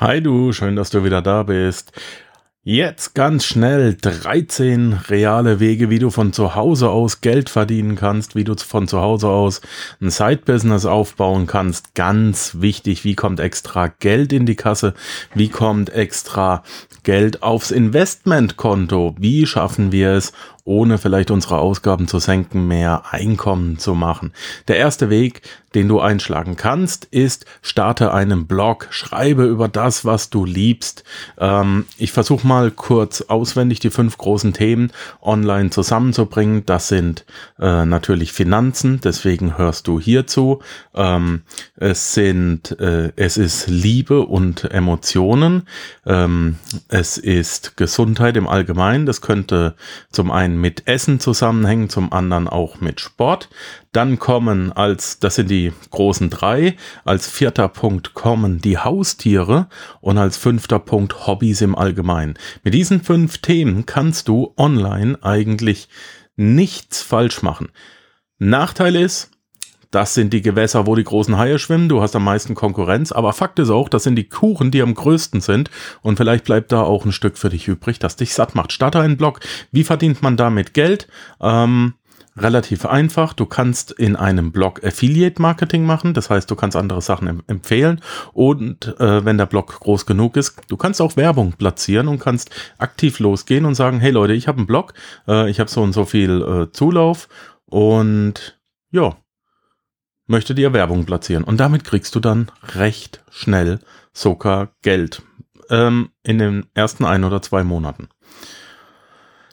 Hi du, schön, dass du wieder da bist. Jetzt ganz schnell 13 reale Wege, wie du von zu Hause aus Geld verdienen kannst, wie du von zu Hause aus ein Side-Business aufbauen kannst. Ganz wichtig, wie kommt extra Geld in die Kasse? Wie kommt extra Geld aufs Investmentkonto? Wie schaffen wir es, ohne vielleicht unsere Ausgaben zu senken, mehr Einkommen zu machen. Der erste Weg, den du einschlagen kannst, ist, starte einen Blog, schreibe über das, was du liebst. Ähm, ich versuche mal kurz auswendig die fünf großen Themen online zusammenzubringen. Das sind äh, natürlich Finanzen, deswegen hörst du hierzu. Ähm, es sind, äh, es ist Liebe und Emotionen. Ähm, es ist Gesundheit im Allgemeinen. Das könnte zum einen mit Essen zusammenhängen, zum anderen auch mit Sport. Dann kommen als, das sind die großen drei, als vierter Punkt kommen die Haustiere und als fünfter Punkt Hobbys im Allgemeinen. Mit diesen fünf Themen kannst du online eigentlich nichts falsch machen. Nachteil ist, das sind die Gewässer, wo die großen Haie schwimmen. Du hast am meisten Konkurrenz. Aber Fakt ist auch, das sind die Kuchen, die am größten sind. Und vielleicht bleibt da auch ein Stück für dich übrig, das dich satt macht. Starte einen Blog. Wie verdient man damit Geld? Ähm, relativ einfach. Du kannst in einem Blog Affiliate Marketing machen. Das heißt, du kannst andere Sachen empfehlen. Und äh, wenn der Blog groß genug ist, du kannst auch Werbung platzieren und kannst aktiv losgehen und sagen, hey Leute, ich habe einen Blog, äh, ich habe so und so viel äh, Zulauf und ja, möchte dir Werbung platzieren. Und damit kriegst du dann recht schnell sogar Geld ähm, in den ersten ein oder zwei Monaten.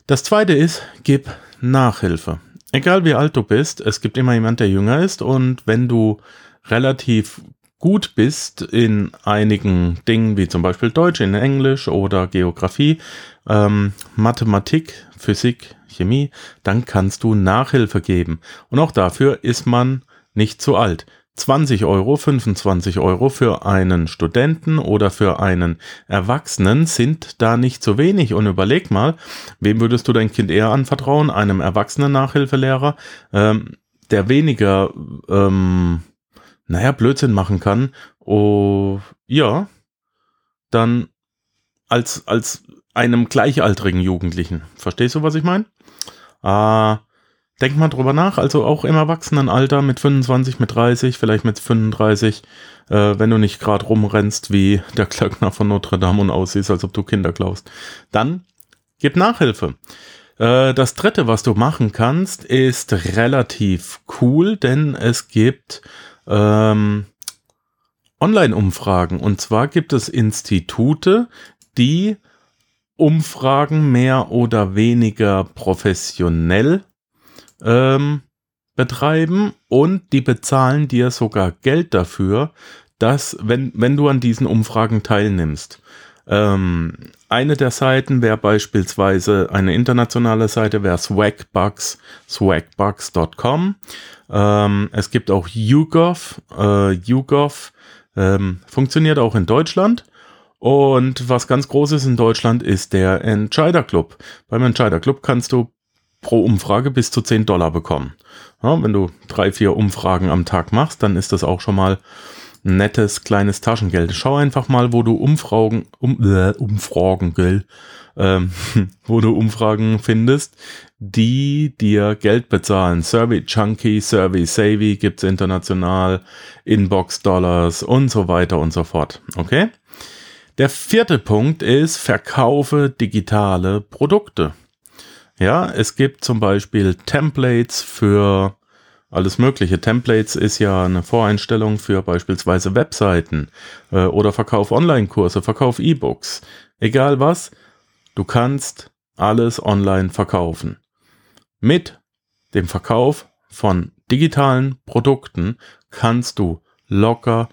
Das zweite ist, gib Nachhilfe. Egal wie alt du bist, es gibt immer jemand, der jünger ist und wenn du relativ gut bist in einigen Dingen, wie zum Beispiel Deutsch, in Englisch oder Geografie, ähm, Mathematik, Physik, Chemie, dann kannst du Nachhilfe geben. Und auch dafür ist man nicht zu alt. 20 Euro, 25 Euro für einen Studenten oder für einen Erwachsenen sind da nicht zu wenig. Und überleg mal, wem würdest du dein Kind eher anvertrauen? Einem erwachsenen Nachhilfelehrer, ähm, der weniger, ähm, naja, Blödsinn machen kann. Oh, ja, dann als, als einem gleichaltrigen Jugendlichen. Verstehst du, was ich meine? Ah, Denk mal drüber nach, also auch im Erwachsenenalter mit 25, mit 30, vielleicht mit 35, äh, wenn du nicht gerade rumrennst wie der Klöckner von Notre Dame und aussiehst, als ob du Kinder klaust. Dann gib Nachhilfe. Äh, das dritte, was du machen kannst, ist relativ cool, denn es gibt ähm, Online-Umfragen. Und zwar gibt es Institute, die Umfragen mehr oder weniger professionell ähm, betreiben und die bezahlen dir sogar Geld dafür, dass, wenn, wenn du an diesen Umfragen teilnimmst. Ähm, eine der Seiten wäre beispielsweise eine internationale Seite, wäre Swagbucks, swagbucks.com. Ähm, es gibt auch YouGov, äh, YouGov ähm, funktioniert auch in Deutschland. Und was ganz groß ist in Deutschland ist der Entscheider Club. Beim Entscheider Club kannst du pro Umfrage bis zu 10 Dollar bekommen. Ja, wenn du drei, vier Umfragen am Tag machst, dann ist das auch schon mal ein nettes kleines Taschengeld. Schau einfach mal, wo du Umfragen, um, äh, Umfragen, gell, ähm, wo du Umfragen findest, die dir Geld bezahlen. Survey Chunky, Survey Savvy gibt's international, Inbox Dollars und so weiter und so fort. Okay? Der vierte Punkt ist, verkaufe digitale Produkte. Ja, es gibt zum Beispiel Templates für alles Mögliche. Templates ist ja eine Voreinstellung für beispielsweise Webseiten äh, oder Verkauf Online-Kurse, Verkauf E-Books. Egal was, du kannst alles online verkaufen. Mit dem Verkauf von digitalen Produkten kannst du locker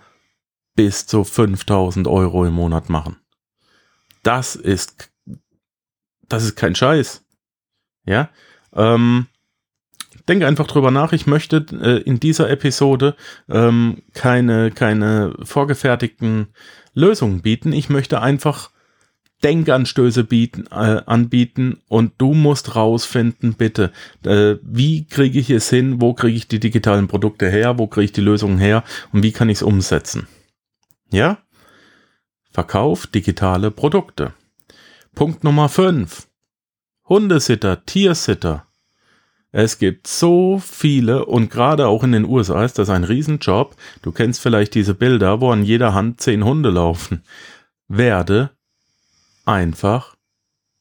bis zu 5000 Euro im Monat machen. Das ist, das ist kein Scheiß. Ja, ähm, denke einfach drüber nach. Ich möchte äh, in dieser Episode ähm, keine, keine vorgefertigten Lösungen bieten. Ich möchte einfach Denkanstöße bieten, äh, anbieten und du musst rausfinden, bitte, äh, wie kriege ich es hin, wo kriege ich die digitalen Produkte her, wo kriege ich die Lösungen her und wie kann ich es umsetzen. Ja? Verkauf digitale Produkte. Punkt Nummer 5. Hundesitter, Tiersitter. Es gibt so viele und gerade auch in den USA ist das ein Riesenjob. Du kennst vielleicht diese Bilder, wo an jeder Hand zehn Hunde laufen. Werde einfach,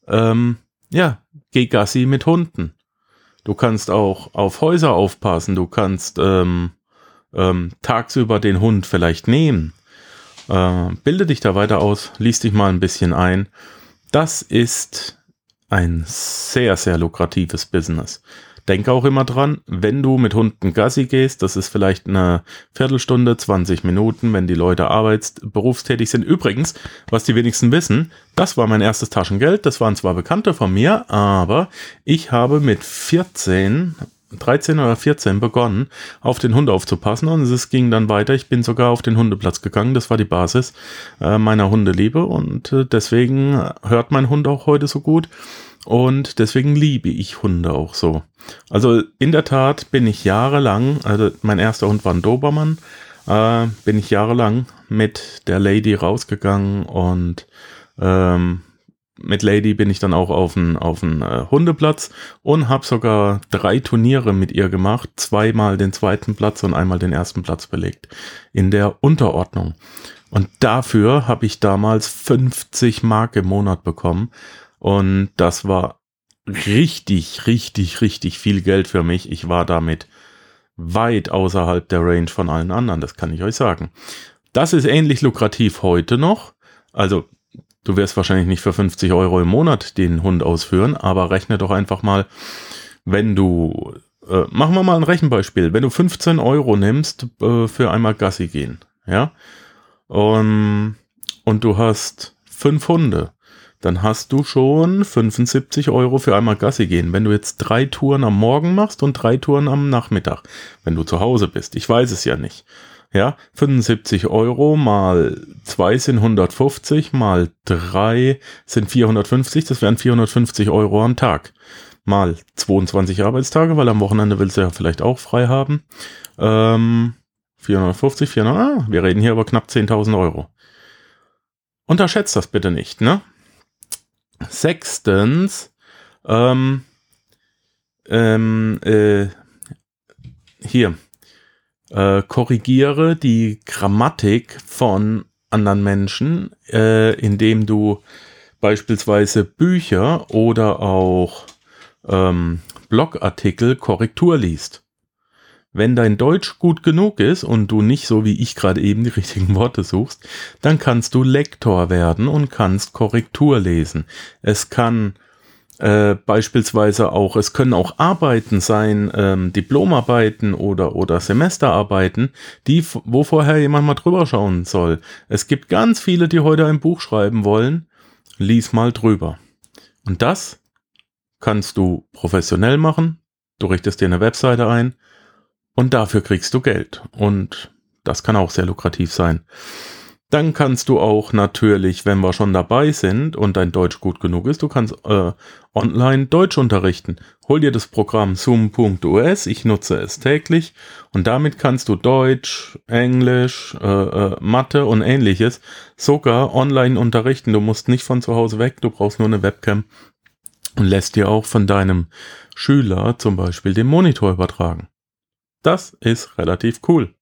ähm, ja, geh Gassi mit Hunden. Du kannst auch auf Häuser aufpassen. Du kannst ähm, ähm, tagsüber den Hund vielleicht nehmen. Äh, bilde dich da weiter aus, lies dich mal ein bisschen ein. Das ist ein sehr, sehr lukratives Business. Denke auch immer dran, wenn du mit Hunden Gassi gehst, das ist vielleicht eine Viertelstunde, 20 Minuten, wenn die Leute arbeits berufstätig sind. Übrigens, was die wenigsten wissen, das war mein erstes Taschengeld. Das waren zwar Bekannte von mir, aber ich habe mit 14 13 oder 14 begonnen, auf den Hund aufzupassen und es ging dann weiter. Ich bin sogar auf den Hundeplatz gegangen. Das war die Basis äh, meiner Hundeliebe und äh, deswegen hört mein Hund auch heute so gut und deswegen liebe ich Hunde auch so. Also in der Tat bin ich jahrelang, also mein erster Hund war ein Dobermann, äh, bin ich jahrelang mit der Lady rausgegangen und ähm, mit Lady bin ich dann auch auf einen auf äh, Hundeplatz und habe sogar drei Turniere mit ihr gemacht, zweimal den zweiten Platz und einmal den ersten Platz belegt in der Unterordnung. Und dafür habe ich damals 50 Mark im Monat bekommen und das war richtig, richtig, richtig viel Geld für mich. Ich war damit weit außerhalb der Range von allen anderen, das kann ich euch sagen. Das ist ähnlich lukrativ heute noch. Also Du wirst wahrscheinlich nicht für 50 Euro im Monat den Hund ausführen, aber rechne doch einfach mal, wenn du, äh, machen wir mal ein Rechenbeispiel, wenn du 15 Euro nimmst äh, für einmal Gassi gehen, ja, um, und du hast fünf Hunde, dann hast du schon 75 Euro für einmal Gassi gehen. Wenn du jetzt drei Touren am Morgen machst und drei Touren am Nachmittag, wenn du zu Hause bist, ich weiß es ja nicht. Ja, 75 Euro mal 2 sind 150, mal 3 sind 450, das wären 450 Euro am Tag. Mal 22 Arbeitstage, weil am Wochenende willst du ja vielleicht auch frei haben. Ähm, 450, 400, ah, wir reden hier über knapp 10.000 Euro. Unterschätzt das bitte nicht, ne? Sechstens, ähm, ähm, äh, hier, äh, korrigiere die Grammatik von anderen Menschen, äh, indem du beispielsweise Bücher oder auch ähm, Blogartikel Korrektur liest. Wenn dein Deutsch gut genug ist und du nicht so wie ich gerade eben die richtigen Worte suchst, dann kannst du Lektor werden und kannst Korrektur lesen. Es kann äh, beispielsweise auch, es können auch Arbeiten sein, ähm, Diplomarbeiten oder, oder Semesterarbeiten, die, wo vorher jemand mal drüber schauen soll. Es gibt ganz viele, die heute ein Buch schreiben wollen. Lies mal drüber. Und das kannst du professionell machen. Du richtest dir eine Webseite ein und dafür kriegst du Geld. Und das kann auch sehr lukrativ sein. Dann kannst du auch natürlich, wenn wir schon dabei sind und dein Deutsch gut genug ist, du kannst äh, online Deutsch unterrichten. Hol dir das Programm zoom.us, ich nutze es täglich und damit kannst du Deutsch, Englisch, äh, äh, Mathe und ähnliches sogar online unterrichten. Du musst nicht von zu Hause weg, du brauchst nur eine Webcam und lässt dir auch von deinem Schüler zum Beispiel den Monitor übertragen. Das ist relativ cool.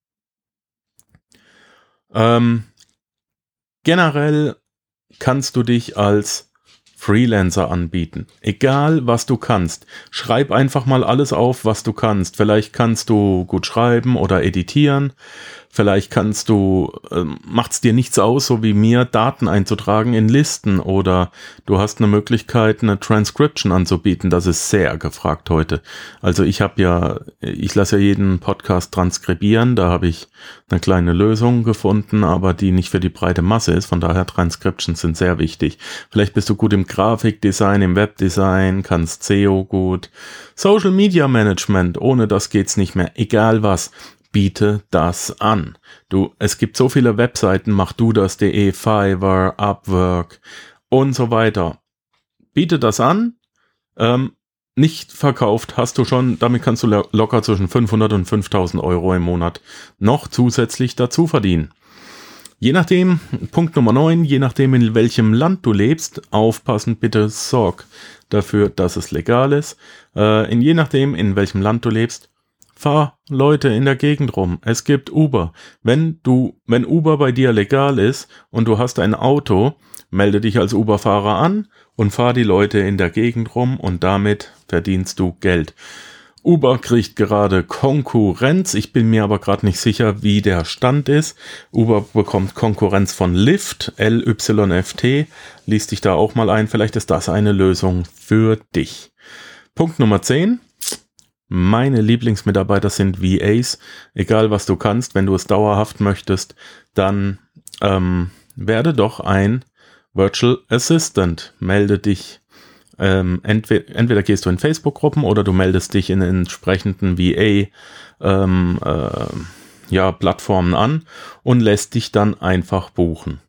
Ähm, generell kannst du dich als Freelancer anbieten. Egal, was du kannst. Schreib einfach mal alles auf, was du kannst. Vielleicht kannst du gut schreiben oder editieren. Vielleicht kannst du, äh, macht's dir nichts aus, so wie mir, Daten einzutragen in Listen oder du hast eine Möglichkeit, eine Transcription anzubieten. Das ist sehr gefragt heute. Also ich habe ja, ich lasse ja jeden Podcast transkribieren. Da habe ich eine kleine Lösung gefunden, aber die nicht für die breite Masse ist. Von daher Transcriptions sind sehr wichtig. Vielleicht bist du gut im Grafikdesign, im Webdesign, kannst SEO gut. Social Media Management, ohne das geht's nicht mehr. Egal was biete das an. Du, es gibt so viele Webseiten, mach du das.de, Fiverr, Upwork und so weiter. Biete das an. Ähm, nicht verkauft hast du schon, damit kannst du locker zwischen 500 und 5000 Euro im Monat noch zusätzlich dazu verdienen. Je nachdem, Punkt Nummer 9, je nachdem in welchem Land du lebst, aufpassen bitte, sorg dafür, dass es legal ist. Äh, in je nachdem, in welchem Land du lebst, fahr Leute in der Gegend rum. Es gibt Uber. Wenn du, wenn Uber bei dir legal ist und du hast ein Auto, melde dich als Uber-Fahrer an und fahr die Leute in der Gegend rum und damit verdienst du Geld. Uber kriegt gerade Konkurrenz. Ich bin mir aber gerade nicht sicher, wie der Stand ist. Uber bekommt Konkurrenz von Lyft, LYFT. Lies dich da auch mal ein. Vielleicht ist das eine Lösung für dich. Punkt Nummer 10. Meine Lieblingsmitarbeiter sind VAs. Egal was du kannst, wenn du es dauerhaft möchtest, dann ähm, werde doch ein Virtual Assistant. Melde dich ähm, entweder, entweder gehst du in Facebook-Gruppen oder du meldest dich in entsprechenden VA ähm, äh, ja, Plattformen an und lässt dich dann einfach buchen.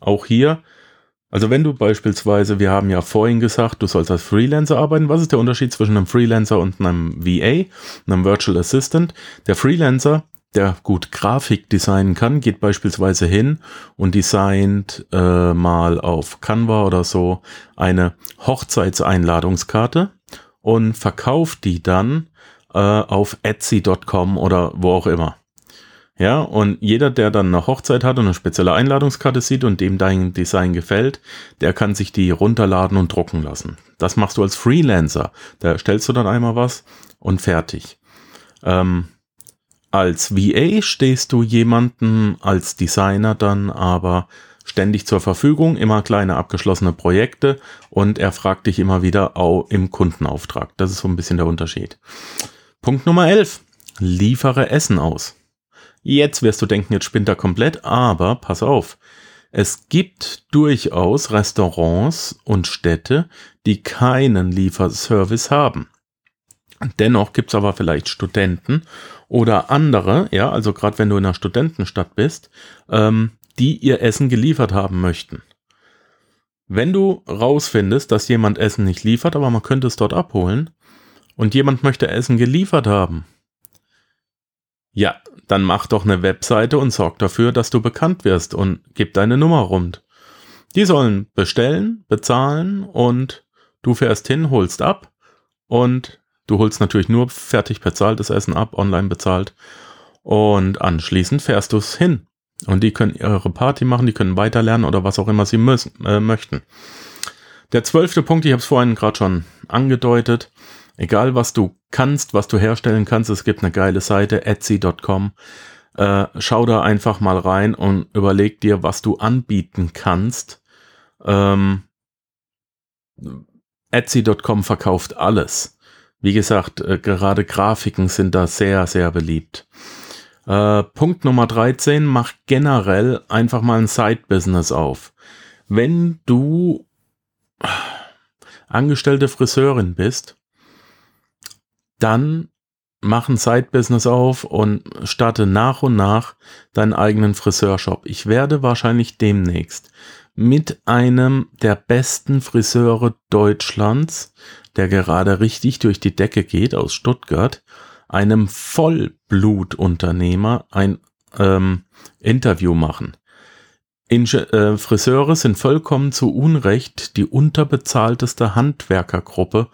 Auch hier, also wenn du beispielsweise, wir haben ja vorhin gesagt, du sollst als Freelancer arbeiten. Was ist der Unterschied zwischen einem Freelancer und einem VA, einem Virtual Assistant? Der Freelancer der gut Grafik designen kann, geht beispielsweise hin und designt äh, mal auf Canva oder so eine Hochzeitseinladungskarte und verkauft die dann äh, auf Etsy.com oder wo auch immer. Ja, und jeder, der dann eine Hochzeit hat und eine spezielle Einladungskarte sieht und dem dein Design gefällt, der kann sich die runterladen und drucken lassen. Das machst du als Freelancer. Da stellst du dann einmal was und fertig. Ähm, als VA stehst du jemanden als Designer dann aber ständig zur Verfügung, immer kleine abgeschlossene Projekte und er fragt dich immer wieder auch im Kundenauftrag. Das ist so ein bisschen der Unterschied. Punkt Nummer 11. Liefere Essen aus. Jetzt wirst du denken, jetzt spinnt er komplett, aber pass auf. Es gibt durchaus Restaurants und Städte, die keinen Lieferservice haben. Dennoch gibt's aber vielleicht Studenten oder andere, ja, also gerade wenn du in einer Studentenstadt bist, ähm, die ihr Essen geliefert haben möchten. Wenn du rausfindest, dass jemand Essen nicht liefert, aber man könnte es dort abholen und jemand möchte Essen geliefert haben, ja, dann mach doch eine Webseite und sorg dafür, dass du bekannt wirst und gib deine Nummer rund. Die sollen bestellen, bezahlen und du fährst hin, holst ab und Du holst natürlich nur fertig bezahltes Essen ab, online bezahlt. Und anschließend fährst du es hin. Und die können ihre Party machen, die können weiterlernen oder was auch immer sie müssen, äh, möchten. Der zwölfte Punkt, ich habe es vorhin gerade schon angedeutet. Egal was du kannst, was du herstellen kannst, es gibt eine geile Seite, etsy.com. Äh, schau da einfach mal rein und überleg dir, was du anbieten kannst. Ähm, Etsy.com verkauft alles. Wie gesagt, äh, gerade Grafiken sind da sehr, sehr beliebt. Äh, Punkt Nummer 13, mach generell einfach mal ein Side-Business auf. Wenn du angestellte Friseurin bist, dann mach ein Side-Business auf und starte nach und nach deinen eigenen Friseurshop. Ich werde wahrscheinlich demnächst mit einem der besten Friseure Deutschlands der gerade richtig durch die Decke geht aus Stuttgart, einem Vollblutunternehmer ein ähm, Interview machen. Inge äh, Friseure sind vollkommen zu Unrecht die unterbezahlteste Handwerkergruppe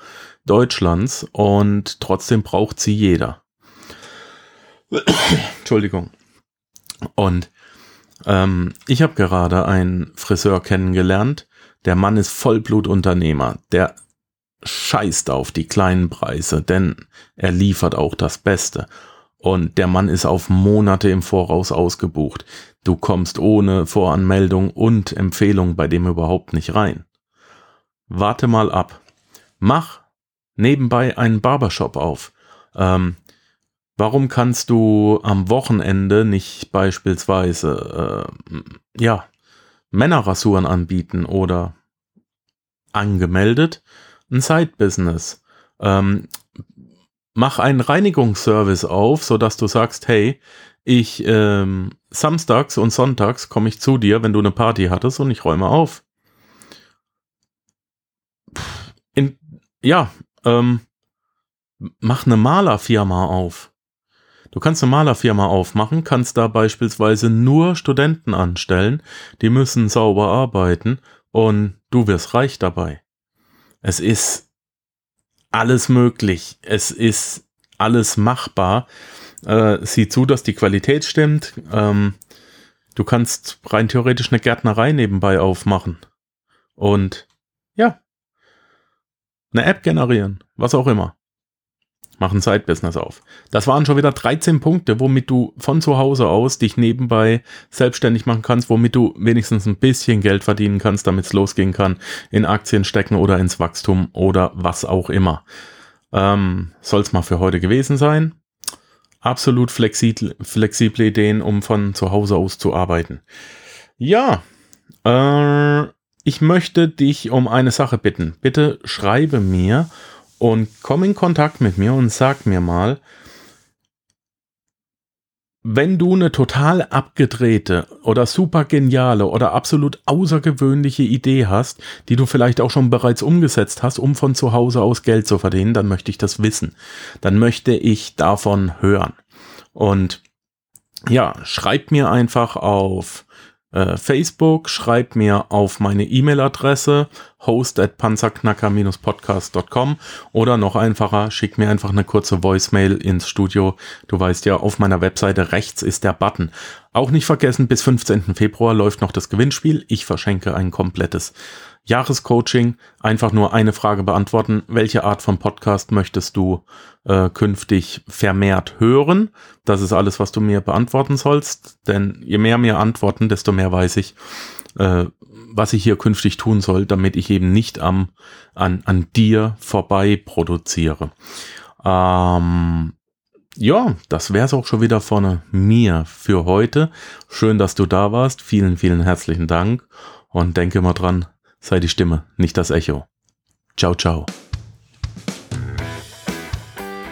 Deutschlands und trotzdem braucht sie jeder. Entschuldigung. Und ähm, ich habe gerade einen Friseur kennengelernt. Der Mann ist Vollblutunternehmer. Der scheißt auf die kleinen Preise, denn er liefert auch das Beste. Und der Mann ist auf Monate im Voraus ausgebucht. Du kommst ohne Voranmeldung und Empfehlung bei dem überhaupt nicht rein. Warte mal ab. Mach nebenbei einen Barbershop auf. Ähm, warum kannst du am Wochenende nicht beispielsweise äh, ja Männerrasuren anbieten oder angemeldet ein Side-Business. Ähm, mach einen Reinigungsservice auf, so dass du sagst, hey, ich ähm, samstags und sonntags komme ich zu dir, wenn du eine Party hattest und ich räume auf. In, ja, ähm, mach eine Malerfirma auf. Du kannst eine Malerfirma aufmachen, kannst da beispielsweise nur Studenten anstellen, die müssen sauber arbeiten und du wirst reich dabei. Es ist alles möglich. Es ist alles machbar. Äh, sieh zu, dass die Qualität stimmt. Ähm, du kannst rein theoretisch eine Gärtnerei nebenbei aufmachen. Und ja, eine App generieren, was auch immer. Mach ein Side-Business auf. Das waren schon wieder 13 Punkte, womit du von zu Hause aus dich nebenbei selbstständig machen kannst, womit du wenigstens ein bisschen Geld verdienen kannst, damit es losgehen kann, in Aktien stecken oder ins Wachstum oder was auch immer. Ähm, Soll es mal für heute gewesen sein. Absolut flexibel, flexible Ideen, um von zu Hause aus zu arbeiten. Ja, äh, ich möchte dich um eine Sache bitten. Bitte schreibe mir und komm in Kontakt mit mir und sag mir mal, wenn du eine total abgedrehte oder super geniale oder absolut außergewöhnliche Idee hast, die du vielleicht auch schon bereits umgesetzt hast, um von zu Hause aus Geld zu verdienen, dann möchte ich das wissen. Dann möchte ich davon hören. Und ja, schreib mir einfach auf äh, Facebook, schreib mir auf meine E-Mail-Adresse host at panzerknacker-podcast.com oder noch einfacher, schick mir einfach eine kurze Voicemail ins Studio. Du weißt ja, auf meiner Webseite rechts ist der Button. Auch nicht vergessen, bis 15. Februar läuft noch das Gewinnspiel. Ich verschenke ein komplettes Jahrescoaching. Einfach nur eine Frage beantworten. Welche Art von Podcast möchtest du äh, künftig vermehrt hören? Das ist alles, was du mir beantworten sollst. Denn je mehr mir antworten, desto mehr weiß ich, äh, was ich hier künftig tun soll, damit ich eben nicht am, an, an dir vorbei produziere. Ähm, ja, das wäre es auch schon wieder von mir für heute. Schön, dass du da warst. Vielen, vielen herzlichen Dank. Und denke mal dran, sei die Stimme, nicht das Echo. Ciao, ciao.